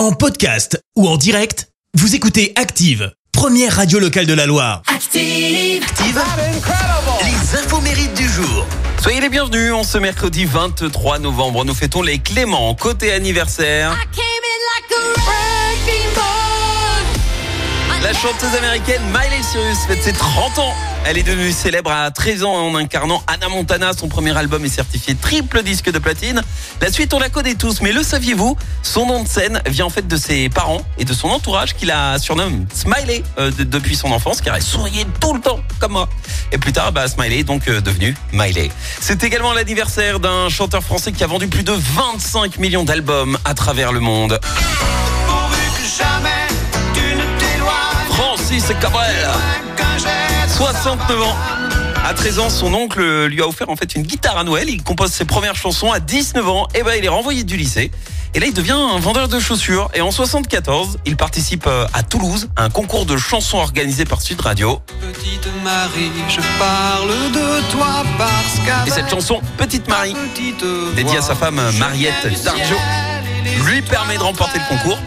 En podcast ou en direct, vous écoutez Active, première radio locale de la Loire. Active. Active Les infos mérites du jour. Soyez les bienvenus, en ce mercredi 23 novembre, nous fêtons les Clément. Côté anniversaire, chanteuse américaine Miley Cyrus fête ses 30 ans. Elle est devenue célèbre à 13 ans en incarnant Anna Montana. Son premier album est certifié triple disque de platine. La suite, on la connaît tous, mais le saviez-vous? Son nom de scène vient en fait de ses parents et de son entourage qui la surnomme Smiley euh, de- depuis son enfance, car elle souriait tout le temps, comme moi. Et plus tard, bah, Smiley est donc euh, devenu Miley. C'est également l'anniversaire d'un chanteur français qui a vendu plus de 25 millions d'albums à travers le monde. Francis Cabrel 69 ans. À 13 ans, son oncle lui a offert en fait une guitare à Noël. Il compose ses premières chansons à 19 ans. Et ben, il est renvoyé du lycée. Et là, il devient un vendeur de chaussures. Et en 74, il participe euh, à Toulouse à un concours de chansons organisé par Sud Radio. Petite Marie, je parle de toi parce Et cette chanson, Petite Marie, dédiée à sa femme Mariette les lui permet de remporter le concours.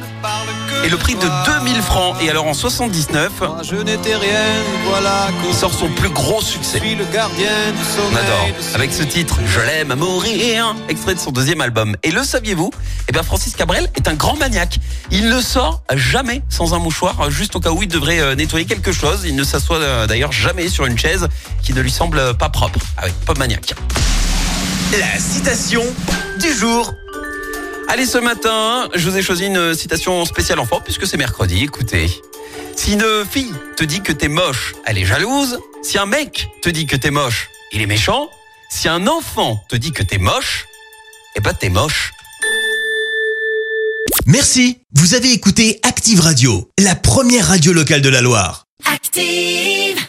Et le prix de toi. 2000 francs. Et alors en 79, Moi, je n'étais rien, voilà il sort son plus gros Je succès. suis le gardien du On adore. Avec ce titre, Je l'aime à mourir, extrait de son deuxième album. Et le saviez-vous? Eh bien, Francis Cabrel est un grand maniaque. Il ne sort jamais sans un mouchoir, juste au cas où il devrait euh, nettoyer quelque chose. Il ne s'assoit euh, d'ailleurs jamais sur une chaise qui ne lui semble pas propre. Ah oui, pas maniaque. La citation du jour. Allez, ce matin, je vous ai choisi une citation spéciale enfant puisque c'est mercredi. Écoutez. Si une fille te dit que t'es moche, elle est jalouse. Si un mec te dit que t'es moche, il est méchant. Si un enfant te dit que t'es moche, eh ben t'es moche. Merci, vous avez écouté Active Radio, la première radio locale de la Loire. Active.